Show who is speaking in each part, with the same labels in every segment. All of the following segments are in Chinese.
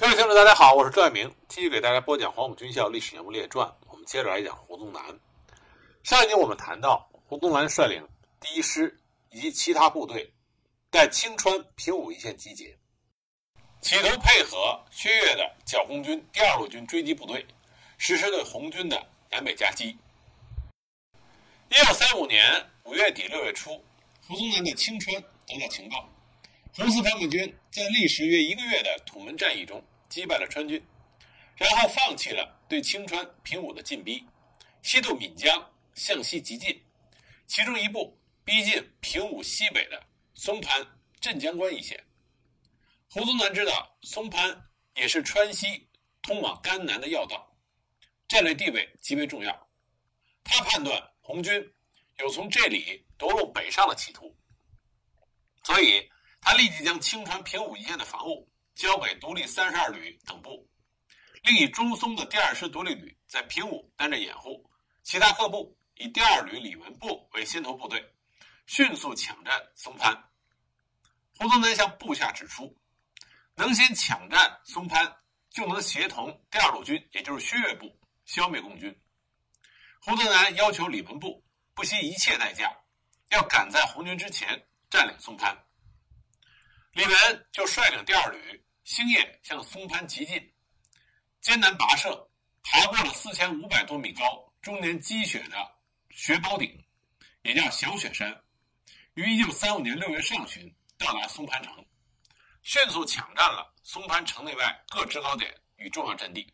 Speaker 1: 各位听众，大家好，我是朱爱明，继续给大家播讲《黄埔军校历史人物列传》。我们接着来讲胡宗南。上一集我们谈到，胡宗南率领第一师以及其他部队，在青川平武一线集结，企图配合薛岳的剿红军第二路军追击部队，实施对红军的南北夹击。一九三五年五月底六月初，胡宗南在青川得到情报，红四方面军在历时约一个月的土门战役中击败了川军，然后放弃了对青川平武的进逼，西渡岷江向西急进，其中一部逼近平武西北的松潘镇江关一线。胡宗南知道松潘也是川西通往甘南的要道，战略地位极为重要，他判断。红军有从这里夺路北上的企图，所以他立即将青川平武一线的防务交给独立三十二旅等部，另以中松的第二师独立旅在平武担任掩护，其他各部以第二旅李文部为先头部队，迅速抢占松潘。胡宗南向部下指出，能先抢占松潘，就能协同第二路军，也就是薛岳部消灭共军。胡宗南要求李文部不惜一切代价，要赶在红军之前占领松潘。李文就率领第二旅星夜向松潘急进，艰难跋涉，爬过了四千五百多米高、终年积雪的雪宝顶，也叫小雪山，于一九三五年六月上旬到达松潘城，迅速抢占了松潘城内外各制高点与重要阵地。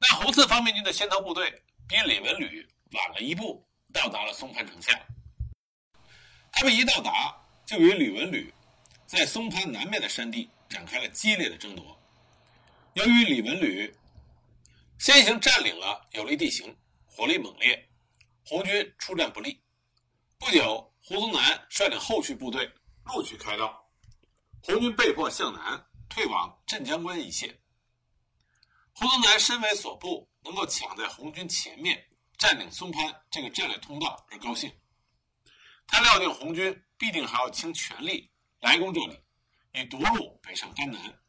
Speaker 1: 那红四方面军的先头部队。比李文旅晚了一步，到达了松潘城下。他们一到达，就与李文旅在松潘南面的山地展开了激烈的争夺。由于李文旅先行占领了有利地形，火力猛烈，红军出战不利。不久，胡宗南率领后续部队陆续开道，红军被迫向南退往镇江关一线。胡宗南身为所部。能够抢在红军前面占领松潘这个战略通道而高兴，他料定红军必定还要倾全力来攻这里，以夺路北上甘南，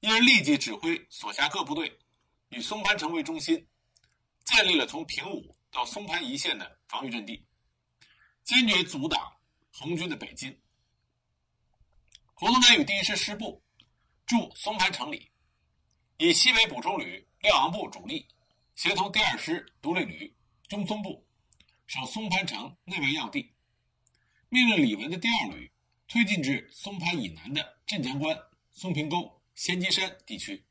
Speaker 1: 因而立即指挥所辖各部队以松潘城为中心，建立了从平武到松潘一线的防御阵地，坚决阻挡红军的北进。胡宗南与第一师师部驻松潘城里，以西北补充旅。廖昂部主力协同第二师独立旅中松部守松潘城内外要地，命令李文的第二旅推进至松潘以南的镇江关、松平沟、仙鸡山地区，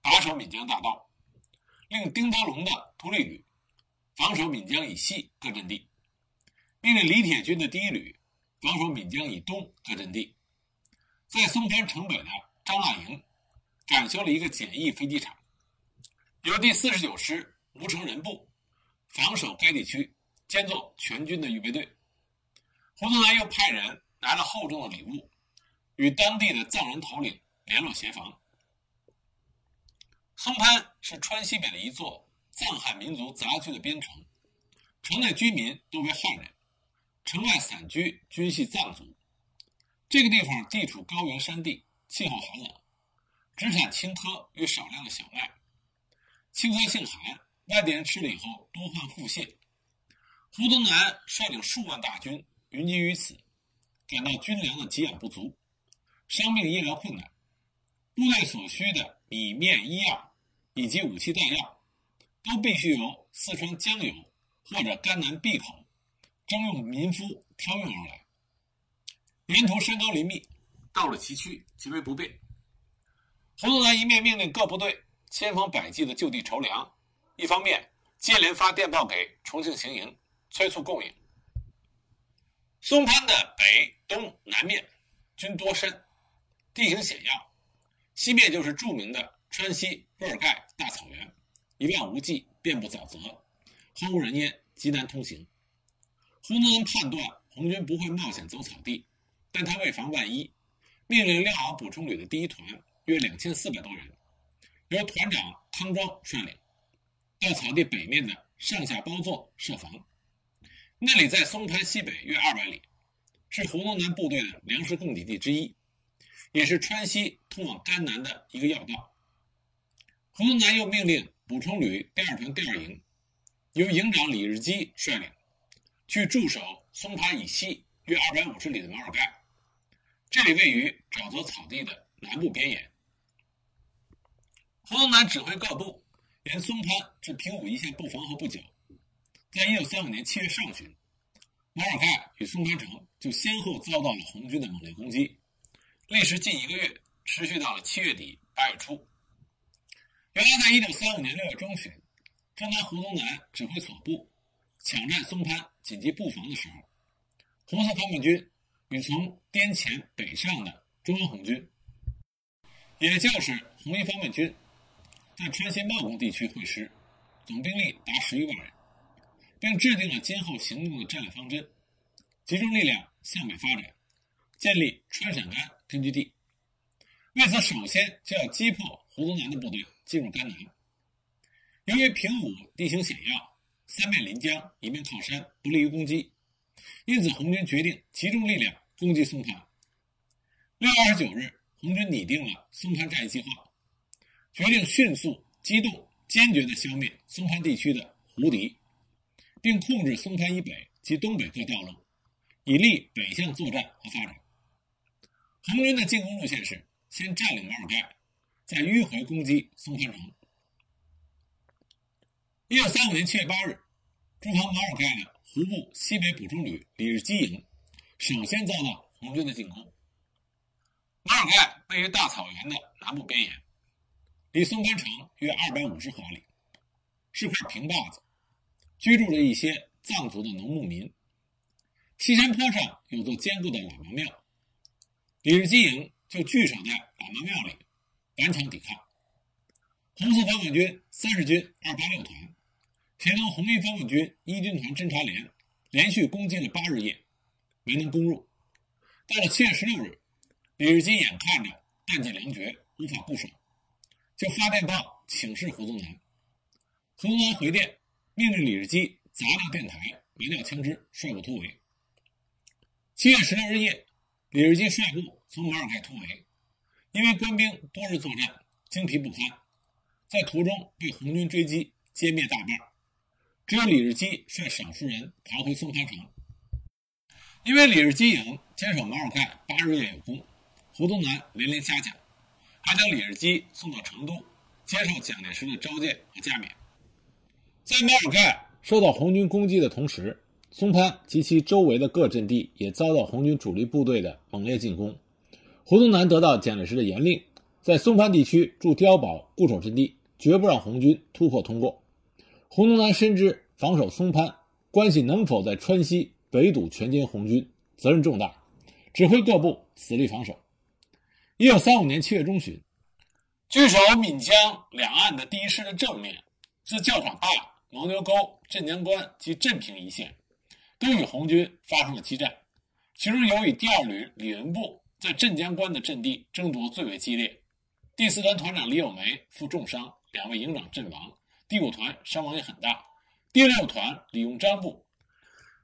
Speaker 1: 把守岷江大道；令丁德龙的独立旅防守岷江以西各阵地；命令李铁军的第一旅防守岷江以东各阵地。在松潘城北的张腊营展修了一个简易飞机场。由第四十九师吴成仁部防守该地区，兼做全军的预备队。胡宗南又派人拿了厚重的礼物，与当地的藏人头领联络协防。松潘是川西北的一座藏汉民族杂居的边城，城内居民多为汉人，城外散居均系藏族。这个地方地处高原山地，气候寒冷，只产青稞与少量的小麦。青稞性寒，外地人吃了以后多患腹泻。胡宗南率领数万大军云集于此，感到军粮的给养不足，伤病医疗困难，部队所需的米面医药以及武器弹药，都必须由四川江油或者甘南闭口征用民夫挑运而来。沿途山高林密，到了崎岖，极为不便。胡宗南一面命令各部队。千方百计的就地筹粮，一方面接连发电报给重庆行营，催促供应。松潘的北、东南面均多山，地形险要，西面就是著名的川西若尔盖大草原，一望无际，遍布沼泽，荒无人烟，极难通行。胡宗南判断红军不会冒险走草地，但他为防万一，命令廖敖补充旅的第一团约两千四百多人。由团长康庄率领，到草地北面的上下包座设防。那里在松潘西北约二百里，是胡宗南部队的粮食供给地之一，也是川西通往甘南的一个要道。胡宗南又命令补充旅第二团第二营，由营长李日基率领，去驻守松潘以西约二百五十里的马尔盖，这里位于沼泽草地的南部边沿。胡宗南指挥各部沿松潘至平武一线布防后不久，在一九三五年七月上旬，马尔盖与松潘城就先后遭到了红军的猛烈攻击，历时近一个月，持续到了七月底八月初。原来，在一九三五年六月中旬，正当胡宗南指挥所部抢占松潘紧急布防的时候，红色方面军与从滇黔北上的中央红军，也就是红一方面军，在川西茂公地区会师，总兵力达十余万人，并制定了今后行动的战略方针，集中力量向北发展，建立川陕甘根据地。为此，首先就要击破胡宗南的部队。进入甘南，由于平武地形险要，三面临江，一面靠山，不利于攻击，因此红军决定集中力量攻击松潘。六月二十九日，红军拟定了松潘战役计划，决定迅速机动、坚决地消灭松潘地区的胡敌，并控制松潘以北及东北各道路，以利北向作战和发展。红军的进攻路线是先占领马尔盖。再迂回攻击松潘城。一九三五年七月八日，驻防马尔盖的湖部西北补充旅李日基营首先遭到红军的进攻。马尔盖位于大草原的南部边沿，离松潘城约二百五十华里，是块平坝子，居住着一些藏族的农牧民。西山坡上有座坚固的喇嘛庙，李日基营就据守在喇嘛庙里。顽强抵抗，红四方面军三十军二八六团协同红一方面军一军团侦察连，连续攻击了八日夜，没能攻入。到了七月十六日，李日基眼看着弹尽粮绝，无法固守，就发电报请示胡宗南。胡宗南回电，命令李日基砸掉电台，埋掉枪支，率部突围。七月十六日夜，李日基率部从马尔盖突围。因为官兵多日作战，精疲不堪，在途中被红军追击，歼灭大半。只有李日基率少数人逃回松潘城。因为李日基营坚守马尔盖八日夜有功，胡宗南连连嘉奖，还将李日基送到成都，接受蒋介石的召见和加冕。在马尔盖受到红军攻击的同时，松潘及其周围的各阵地也遭到红军主力部队的猛烈进攻。胡宗南得到蒋介石的严令，在松潘地区筑碉堡固守阵地，绝不让红军突破通过。胡宗南深知防守松潘关系能否在川西围堵全歼红军，责任重大，指挥各部死力防守。一九三五年七月中旬，据守闽江两岸的第一师的正面，自教场坝、牦牛沟、镇江关及镇平一线，都与红军发生了激战。其中，由于第二旅李文部。在镇江关的阵地争夺最为激烈，第四团团长李有梅负重伤，两位营长阵亡，第五团伤亡也很大。第六团李用章部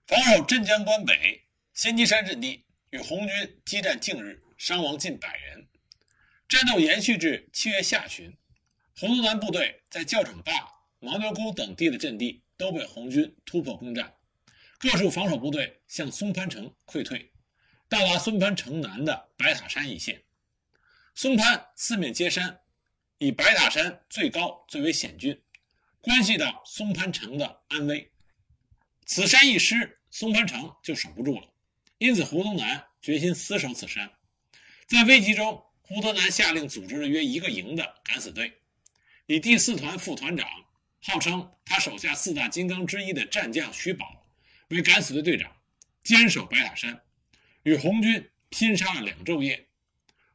Speaker 1: 防守镇江关北仙鸡山阵地，与红军激战近日，伤亡近百人。战斗延续至七月下旬，红四团部队在教场坝、牦牛沟等地的阵地都被红军突破攻占，各处防守部队向松潘城溃退。到达松潘城南的白塔山一线，松潘四面皆山，以白塔山最高最为险峻，关系到松潘城的安危。此山一失，松潘城就守不住了。因此，胡宗南决心死守此山。在危急中，胡宗南下令组织了约一个营的敢死队，以第四团副团长，号称他手下四大金刚之一的战将徐宝为敢死队队长，坚守白塔山。与红军拼杀了两昼夜，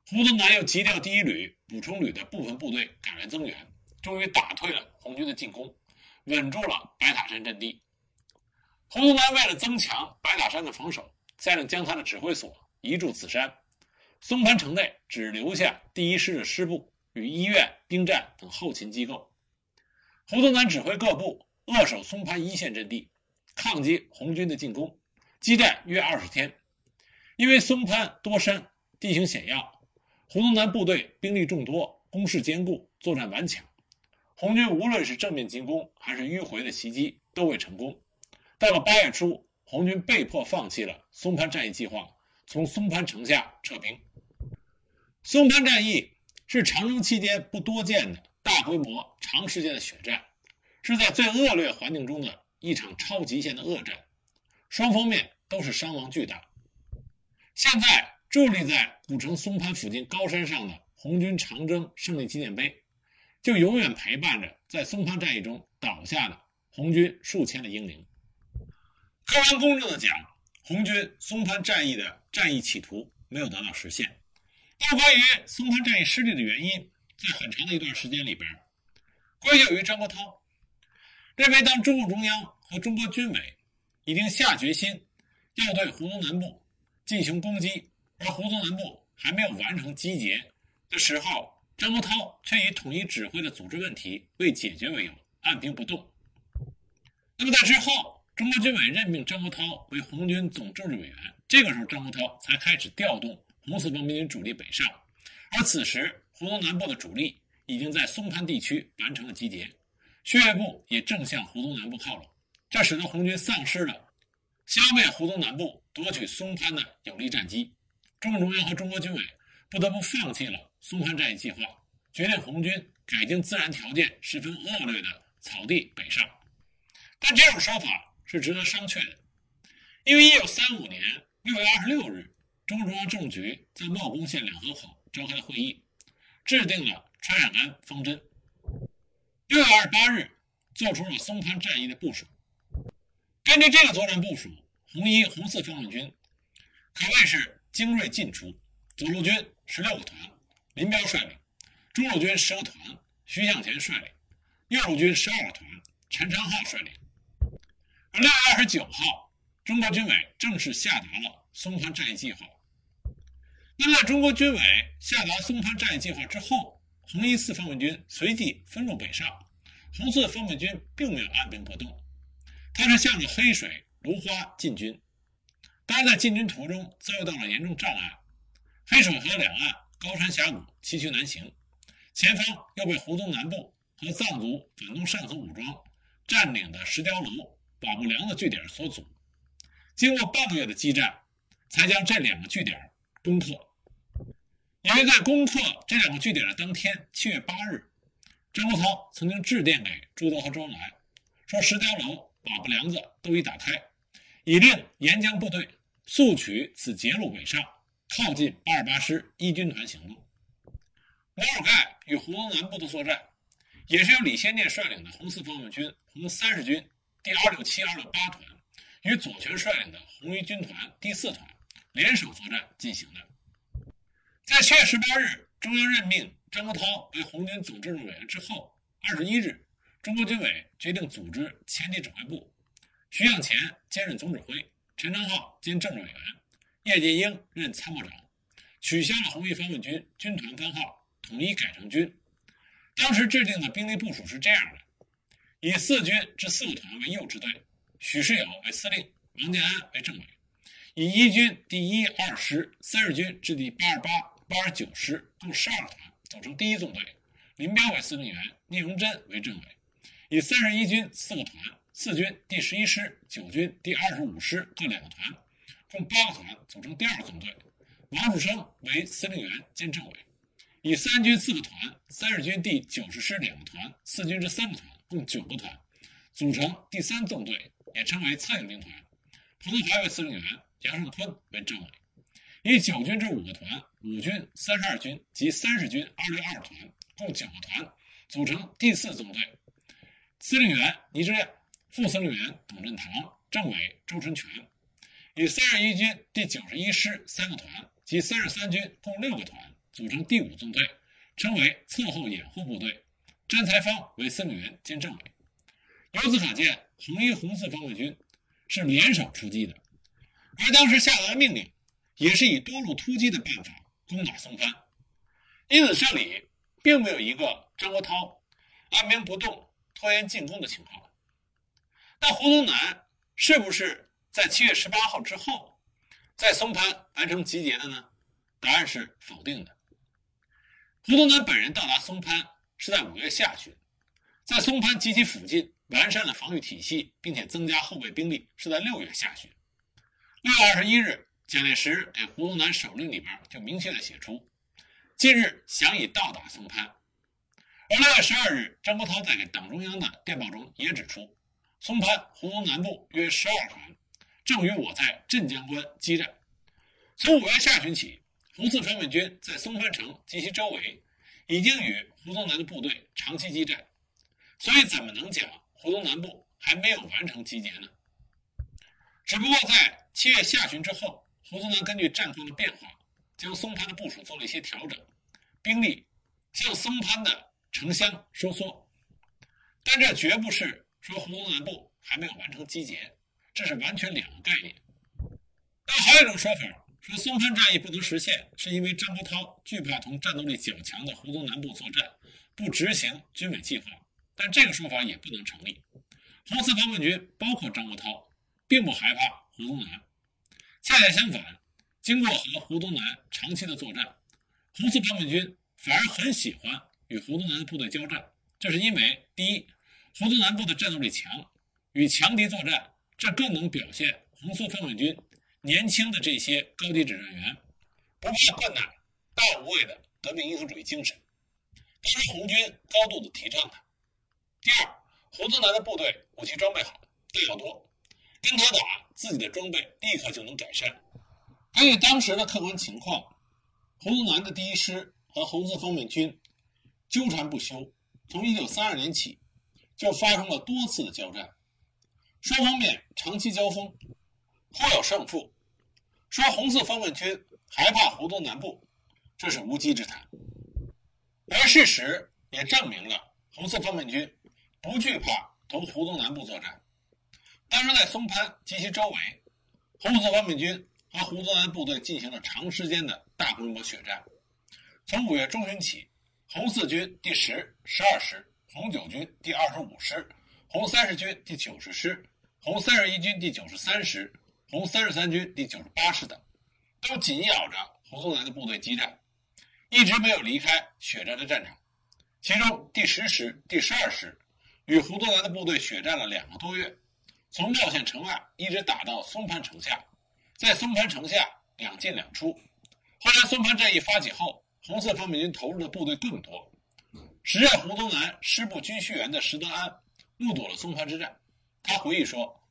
Speaker 1: 胡宗南又急调第一旅补充旅的部分部队赶来增援，终于打退了红军的进攻，稳住了白塔山阵地。胡宗南为了增强白塔山的防守，下令将他的指挥所移驻此山，松潘城内只留下第一师的师部与医院、兵站等后勤机构。胡宗南指挥各部扼守松潘一线阵地，抗击红军的进攻，激战约二十天。因为松潘多山，地形险要，胡宗南部队兵力众多，攻势坚固，作战顽强。红军无论是正面进攻还是迂回的袭击都未成功。到了八月初，红军被迫放弃了松潘战役计划，从松潘城下撤兵。松潘战役是长征期间不多见的大规模、长时间的血战，是在最恶劣环境中的一场超极限的恶战，双方面都是伤亡巨大。现在伫立在古城松潘附近高山上的红军长征胜利纪念碑，就永远陪伴着在松潘战役中倒下的红军数千的英灵。客观公正的讲，红军松潘战役的战役企图没有得到实现。但关于松潘战役失利的原因，在很长的一段时间里边，归咎于张国焘，认为当中共中央和中国军委已经下决心要对湖东南部进行攻击，而湖东南部还没有完成集结的时候，张国焘却以统一指挥的组织问题未解决为由，按兵不动。那么在之后，中国军委任命张国焘为红军总政治委员，这个时候张国焘才开始调动。红四方面军主力北上，而此时湖东南部的主力已经在松潘地区完成了集结，血岳部也正向湖东南部靠拢，这使得红军丧失了消灭湖东南部、夺取松潘的有力战机。中共中央和中国军委不得不放弃了松潘战役计划，决定红军改经自然条件十分恶劣的草地北上。但这种说法是值得商榷的，因为一九三五年六月二十六日。中共中央政治局在茂公县两河口召开会议，制定了川陕安方针。六月二十八日，做出了松潘战役的部署。根据这个作战部署，红一、红四方面军可谓是精锐尽出。左路军十六个团，林彪率领；中路军十个团，徐向前率领；右路军十二个团，陈昌浩率领。而六月二十九号，中国军委正式下达了松潘战役计划。那么，在中国军委下达松潘战役计划之后，红一四方面军随即分路北上，红四方面军并没有按兵不动，他是向着黑水、芦花进军。当然，在进军途中遭遇到了严重障碍，黑水河两岸高山峡谷崎岖难行，前方又被湖东南部和藏族反动上层武装占领的石雕楼、瓦布梁的据点所阻。经过半个月的激战，才将这两个据点攻克。因为在攻克这两个据点的当天，七月八日，张国焘曾经致电给朱德和周恩来，说石雕楼、瓦布梁子都已打开，已令沿江部队速取此捷路北上，靠近八二八师一军团行动。毛尔盖与湖东南部的作战，也是由李先念率领的红四方面军红三十军第二六七、二六八团与左权率领的红一军团第四团联手作战进行的。在七月十八日，中央任命张国焘为红军总政治委员之后，二十一日，中国军委决定组织前敌指挥部，徐向前兼任总指挥，陈昌浩兼政治委员，叶剑英任参谋长，取消了红一方面军军团番号，统一改成军。当时制定的兵力部署是这样的：以四军之四个团为右支队，许世友为司令，王建安为政委；以一军第一二师、三十军至第八二八。八十九师共十二个团组成第一纵队，林彪为司令员，聂荣臻为政委。以三十一军四个团，四军第十一师、九军第二十五师各两个团，共八个团组成第二纵队，王树声为司令员兼政委。以三军四个团，三十军第九十师两个团，四军之三个团，共九个团，组成第三纵队，也称为策应兵团。彭德怀为司令员，杨胜坤为政委。以九军之五个团，五军、三十二军及三十军二六二团，共九个团，组成第四纵队。司令员倪志亮，副司令员董振堂，政委周春全。以三十一军第九十一师三个团及三十三军共六个团，组成第五纵队，称为侧后掩护部队。詹才芳为司令员兼政委。由此可见，红一、红四方面军是联手出击的，而当时下达的命令。也是以多路突击的办法攻打松潘，因此这里并没有一个张国焘按兵不动、拖延进攻的情况。那胡宗南是不是在七月十八号之后在松潘完成集结的呢？答案是否定的。胡宗南本人到达松潘是在五月下旬，在松潘及其附近完善了防御体系，并且增加后备兵力是在六月下旬。六月二十一日，蒋介石给胡宗南手令里边就明确的写出，近日想以到达松潘。而六月十二日，张国焘在给党中央的电报中也指出，松潘胡宗南部约十二团，正与我在镇江关激战。从五月下旬起。红四方面军在松潘城及其周围已经与胡宗南的部队长期激战，所以怎么能讲胡宗南部还没有完成集结呢？只不过在七月下旬之后，胡宗南根据战况的变化，将松潘的部署做了一些调整，兵力向松潘的城乡收缩。但这绝不是说胡宗南部还没有完成集结，这是完全两个概念。但还有一种说法。说松潘战役不能实现，是因为张国焘惧怕同战斗力较强的胡宗南部作战，不执行军委计划。但这个说法也不能成立。红四方面军包括张国焘，并不害怕胡宗南，恰恰相反，经过和胡宗南长期的作战，红四方面军反而很喜欢与胡宗南的部队交战。这是因为，第一，胡宗南部的战斗力强，与强敌作战，这更能表现红四方面军。年轻的这些高级指战员不怕困难、大无畏的革命英雄主义精神，当时红军高度的提倡他。第二，胡宗南的部队武器装备好、弹药多，跟他打，自己的装备立刻就能改善。根据当时的客观情况，胡宗南的第一师和红四方面军纠缠不休，从1932年起就发生了多次的交战，双方面长期交锋。颇有胜负，说红四方面军害怕胡宗南部，这是无稽之谈。而事实也证明了红四方面军不惧怕同胡宗南部作战。当时在松潘及其周围，红四方面军和胡宗南部队进行了长时间的大规模血战。从五月中旬起，红四军第十、十二师、红九军第二十五师、红三十军第九十师、红三十一军第九十三师。红三十三军第九十八师等，都紧咬着胡宗南的部队激战，一直没有离开血战的战场。其中第十师、第十二师与胡宗南的部队血战了两个多月，从茂县城外一直打到松潘城下，在松潘城下两进两出。后来松潘战役发起后，红四方面军投入的部队更多。时任胡宗南师部军需员的石德安目睹了松潘之战，他回忆说：“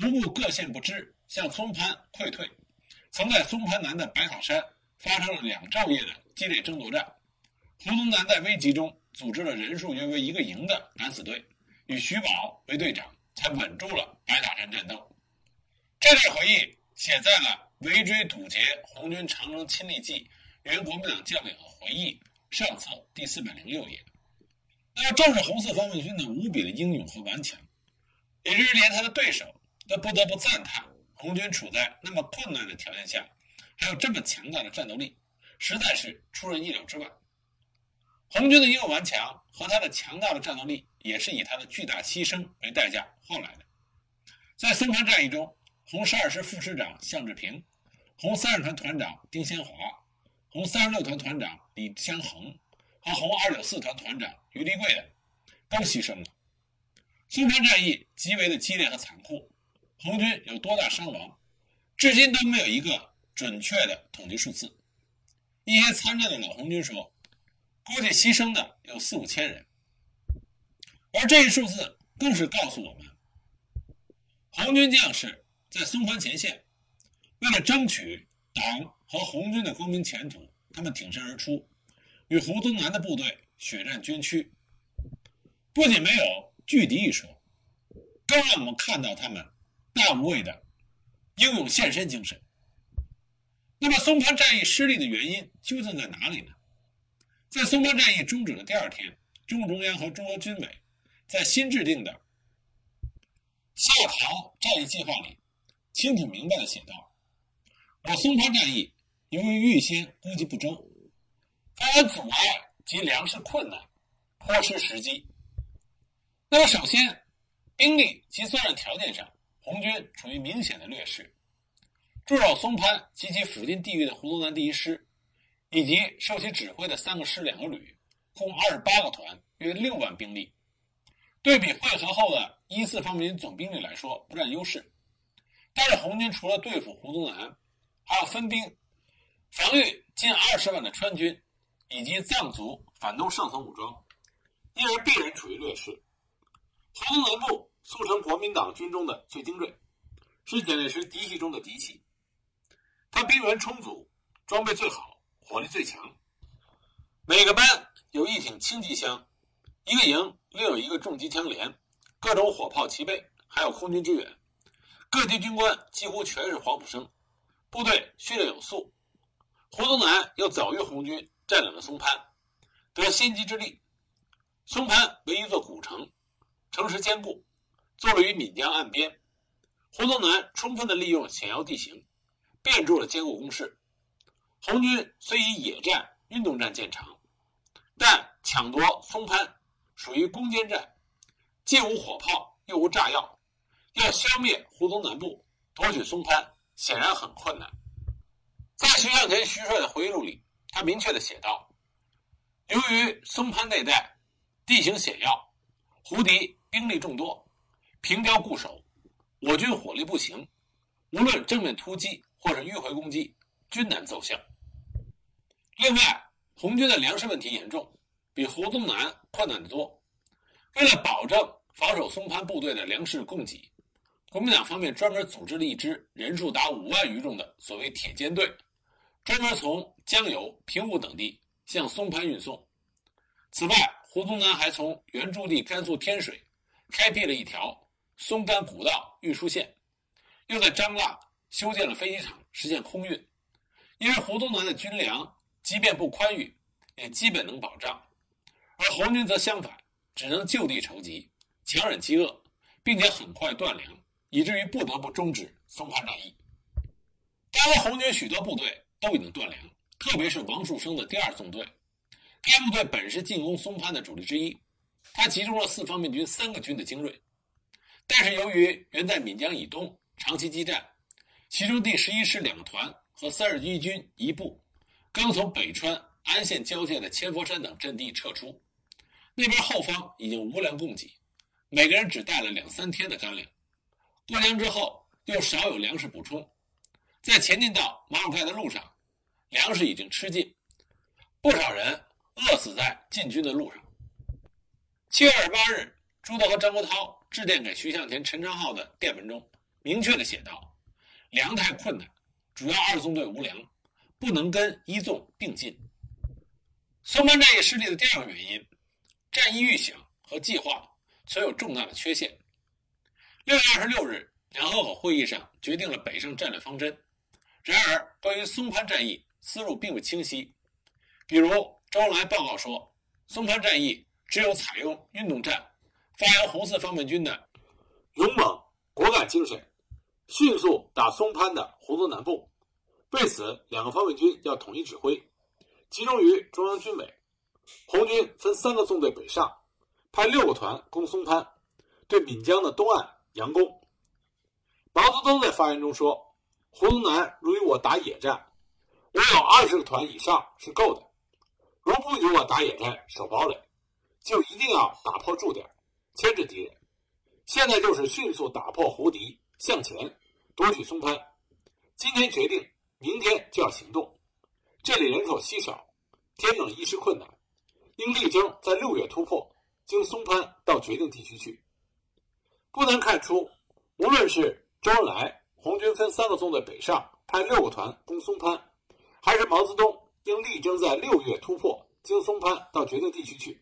Speaker 1: 胡部各县不支。”向松潘溃退，曾在松潘南的白塔山发生了两昼夜的激烈争夺战。胡宗南在危急中组织了人数约为一个营的敢死队，与徐宝为队长，才稳住了白塔山战斗。这段回忆写在了《围追堵截红军长征亲历记》原国民党将领的回忆上册第四百零六页。那么，正是红四方面军的无比的英勇和顽强，以至于连他的对手都不得不赞叹。红军处在那么困难的条件下，还有这么强大的战斗力，实在是出人意料之外。红军的英勇顽强和他的强大的战斗力，也是以他的巨大牺牲为代价换来的。在松潘战役中，红十二师副师长向志平、红三十团团长丁先华、红三十六团团长李相恒和红二九四团团长于立贵的都牺牲了。松潘战役极为的激烈和残酷。红军有多大伤亡，至今都没有一个准确的统计数字。一些参战的老红军说，估计牺牲的有四五千人。而这一数字更是告诉我们，红军将士在松潘前线，为了争取党和红军的光明前途，他们挺身而出，与胡宗南的部队血战捐躯，不仅没有拒敌一说，更让我们看到他们。大无畏的英勇献身精神。那么，松潘战役失利的原因究竟在哪里呢？在松潘战役终止的第二天，中共中央和中国军委在新制定的下逃战役计划里，清楚明白地写道：“我松潘战役由于预先估计不周，发生阻碍及粮食困难，颇失时机。那么，首先，兵力及作战条件上。”红军处于明显的劣势，驻守松潘及其附近地域的胡宗南第一师，以及受其指挥的三个师、两个旅，共二十八个团，约六万兵力。对比会合后的一四方面军总兵力来说，不占优势。但是红军除了对付胡宗南，还要分兵防御近二十万的川军以及藏族反动上层武装，因而必然处于劣势。胡宗南部速成国民党军中的最精锐，是蒋介石嫡系中的嫡系。他兵源充足，装备最好，火力最强。每个班有一挺轻机枪，一个营另有一个重机枪连，各种火炮齐备，还有空军支援。各级军官几乎全是黄埔生，部队训练有素。胡宗南又早于红军占领了松潘，得先机之利。松潘为一座古城，城池坚固，坐落于闽江岸边。胡宗南充分地利用险要地形。变筑了坚固工事。红军虽以野战、运动战见长，但抢夺松潘属于攻坚战，既无火炮又无炸药，要消灭胡宗南部、夺取松潘，显然很困难。在徐向前徐帅的回忆录里，他明确地写道：“由于松潘那带地形险要，胡敌兵力众多，凭雕固守，我军火力不行，无论正面突击。”或者迂回攻击均难奏效。另外，红军的粮食问题严重，比胡宗南困难得多。为了保证防守松潘部队的粮食供给，国民党方面专门组织了一支人数达五万余众的所谓“铁坚队”，专门从江油、平武等地向松潘运送。此外，胡宗南还从原驻地甘肃天水开辟了一条松甘古道运输线，又在张腊。修建了飞机场，实现空运。因为胡宗南的军粮即便不宽裕，也基本能保障，而红军则相反，只能就地筹集，强忍饥饿，并且很快断粮，以至于不得不终止松潘战役。当时红军许多部队都已经断粮，特别是王树声的第二纵队，该部队本是进攻松潘的主力之一，他集中了四方面军三个军的精锐，但是由于原在闽江以东长期激战。其中第十一师两团和三十一军一部，刚从北川安县交界的千佛山等阵地撤出，那边后方已经无粮供给，每个人只带了两三天的干粮。过江之后又少有粮食补充，在前进到马尔盖的路上，粮食已经吃尽，不少人饿死在进军的路上。七月二十八日，朱德和张国焘致电给徐向前、陈昌浩的电文中，明确的写道。粮太困难，主要二纵队无粮，不能跟一纵并进。松潘战役失利的第二个原因，战役预想和计划存有重大的缺陷。六月二十六日，两河口会议上决定了北上战略方针。然而，关于松潘战役思路并不清晰。比如，周恩来报告说，松潘战役只有采用运动战，发扬红四方面军的勇猛果敢精神。迅速打松潘的胡宗南部，为此两个方面军要统一指挥，集中于中央军委。红军分三个纵队北上，派六个团攻松潘，对闽江的东岸佯攻。毛泽东在发言中说：“胡宗南如与我打野战，我有二十个团以上是够的；如不与我打野战守堡垒，就一定要打破驻点，牵制敌人。现在就是迅速打破胡敌，向前。”夺取松潘，今天决定，明天就要行动。这里人口稀少，天冷衣食困难，应力争在六月突破，经松潘到决定地区去。不难看出，无论是周恩来红军分三个纵队北上，派六个团攻松潘，还是毛泽东应力争在六月突破，经松潘到决定地区去，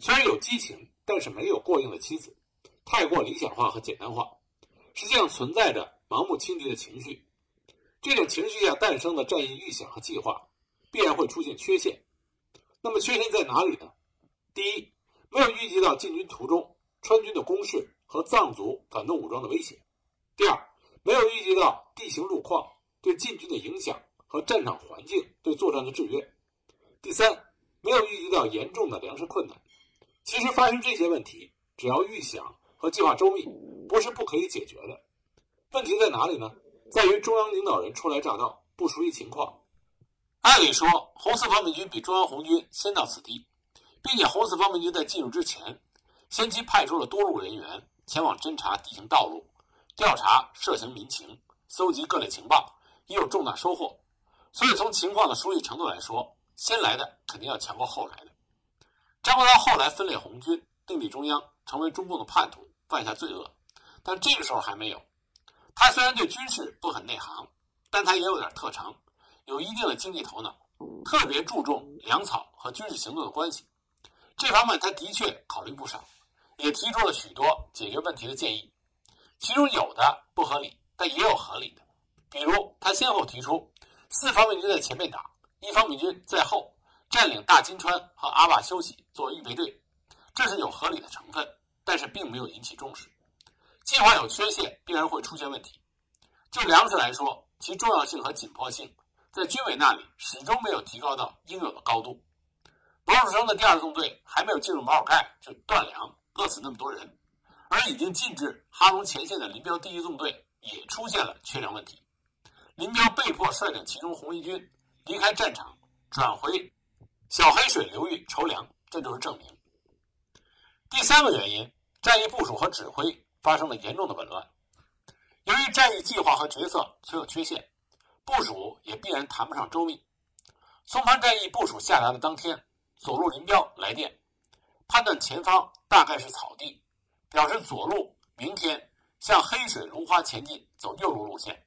Speaker 1: 虽然有激情，但是没有过硬的妻子，太过理想化和简单化，实际上存在着。盲目轻敌的情绪，这种情绪下诞生的战役预想和计划，必然会出现缺陷。那么缺陷在哪里呢？第一，没有预计到进军途中川军的攻势和藏族反动武装的威胁；第二，没有预计到地形路况对进军的影响和战场环境对作战的制约；第三，没有预计到严重的粮食困难。其实发生这些问题，只要预想和计划周密，不是不可以解决的。问题在哪里呢？在于中央领导人初来乍到，不熟悉情况。按理说，红四方面军比中央红军先到此地，并且红四方面军在进入之前，先期派出了多路人员前往侦察地形道路，调查涉行民情，搜集各类情报，已有重大收获。所以，从情况的熟悉程度来说，先来的肯定要强过后来的。张国焘后来分裂红军，定立中央，成为中共的叛徒，犯下罪恶，但这个时候还没有。他虽然对军事不很内行，但他也有点特长，有一定的经济头脑，特别注重粮草和军事行动的关系。这方面他的确考虑不少，也提出了许多解决问题的建议，其中有的不合理，但也有合理的。比如，他先后提出四方面军在前面打，一方面军在后占领大金川和阿坝休息作为预备队，这是有合理的成分，但是并没有引起重视。计划有缺陷，必然会出现问题。就粮食来说，其重要性和紧迫性，在军委那里始终没有提高到应有的高度。毛树生的第二纵队还没有进入毛尔盖就断粮，饿死那么多人，而已经进至哈龙前线的林彪第一纵队也出现了缺粮问题。林彪被迫率领其中红一军离开战场，转回小黑水流域筹粮，这就是证明。第三个原因，战役部署和指挥。发生了严重的紊乱，由于战役计划和决策存有缺陷，部署也必然谈不上周密。松潘战役部署下达的当天，左路林彪来电，判断前方大概是草地，表示左路明天向黑水芦花前进，走右路路线。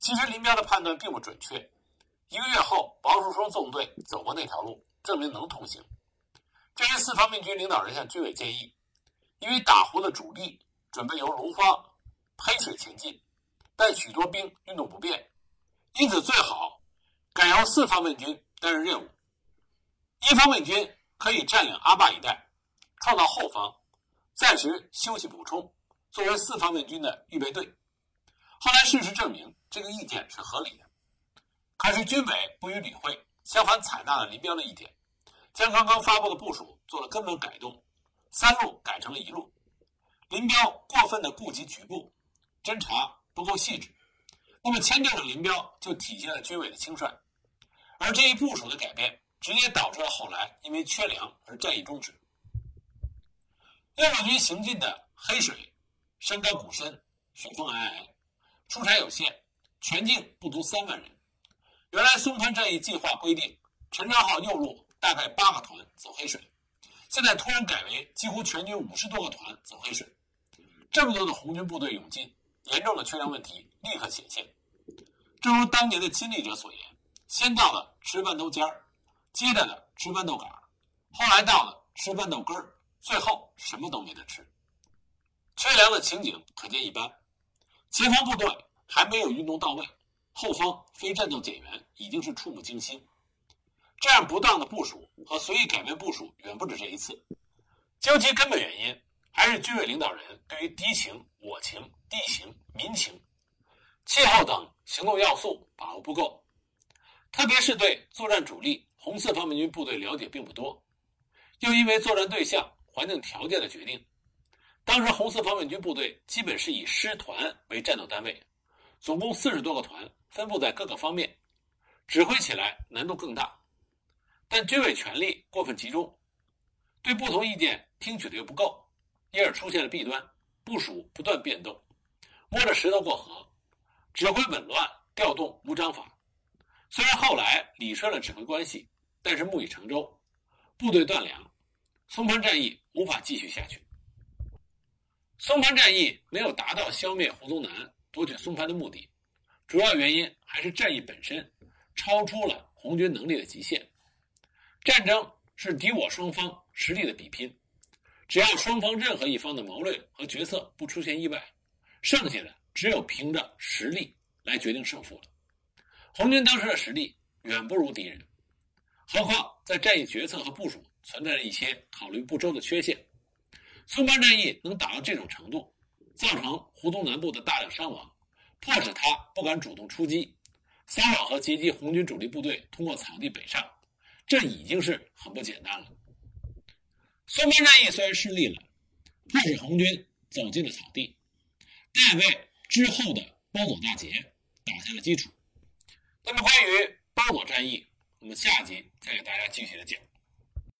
Speaker 1: 其实林彪的判断并不准确。一个月后，王树声纵队走过那条路，证明能通行。这时，四方面军领导人向军委建议，因为打湖的主力。准备由芦花、黑水前进，但许多兵运动不便，因此最好改由四方面军担任任务。一方面军可以占领阿坝一带，创造后方，暂时休息补充，作为四方面军的预备队。后来事实证明，这个意见是合理的。可是军委不予理会，相反采纳了林彪的意见，将刚刚发布的部署做了根本改动，三路改成了一路。林彪过分的顾及局部，侦查不够细致，那么迁调的林彪就体现了军委的轻率，而这一部署的改变，直接导致了后来因为缺粮而战役终止。六路军行进的黑水，山高谷深，雪峰皑皑，出差有限，全境不足三万人。原来松潘战役计划规定，陈昌浩右路大概八个团走黑水，现在突然改为几乎全军五十多个团走黑水。这么多的红军部队涌进，严重的缺粮问题立刻显现。正如当年的亲历者所言：“先到了吃豌豆尖儿，接着的吃豌豆杆儿，后来到了吃豌豆根儿，最后什么都没得吃。”缺粮的情景可见一斑。前方部队还没有运动到位，后方非战斗减员已经是触目惊心。这样不当的部署和随意改变部署远不止这一次。究其根本原因。还是军委领导人对于敌情、我情、地形、民情、气候等行动要素把握不够，特别是对作战主力红四方面军部队了解并不多，又因为作战对象、环境条件的决定，当时红四方面军部队基本是以师团为战斗单位，总共四十多个团分布在各个方面，指挥起来难度更大。但军委权力过分集中，对不同意见听取的又不够。因而出现了弊端，部署不断变动，摸着石头过河，指挥紊乱，调动无章法。虽然后来理顺了指挥关系，但是木已成舟，部队断粮，松潘战役无法继续下去。松潘战役没有达到消灭胡宗南、夺取松潘的目的，主要原因还是战役本身超出了红军能力的极限。战争是敌我双方实力的比拼。只要双方任何一方的谋略和决策不出现意外，剩下的只有凭着实力来决定胜负了。红军当时的实力远不如敌人，何况在战役决策和部署存在着一些考虑不周的缺陷。松潘战役能打到这种程度，造成胡宗南部的大量伤亡，迫使他不敢主动出击，骚扰和截击红军主力部队通过草地北上，这已经是很不简单了。松潘战役虽然失利了，迫使红军走进了草地，但为之后的包裹大捷打下了基础。那么，关于包裹战役，我们下集再给大家具体的讲。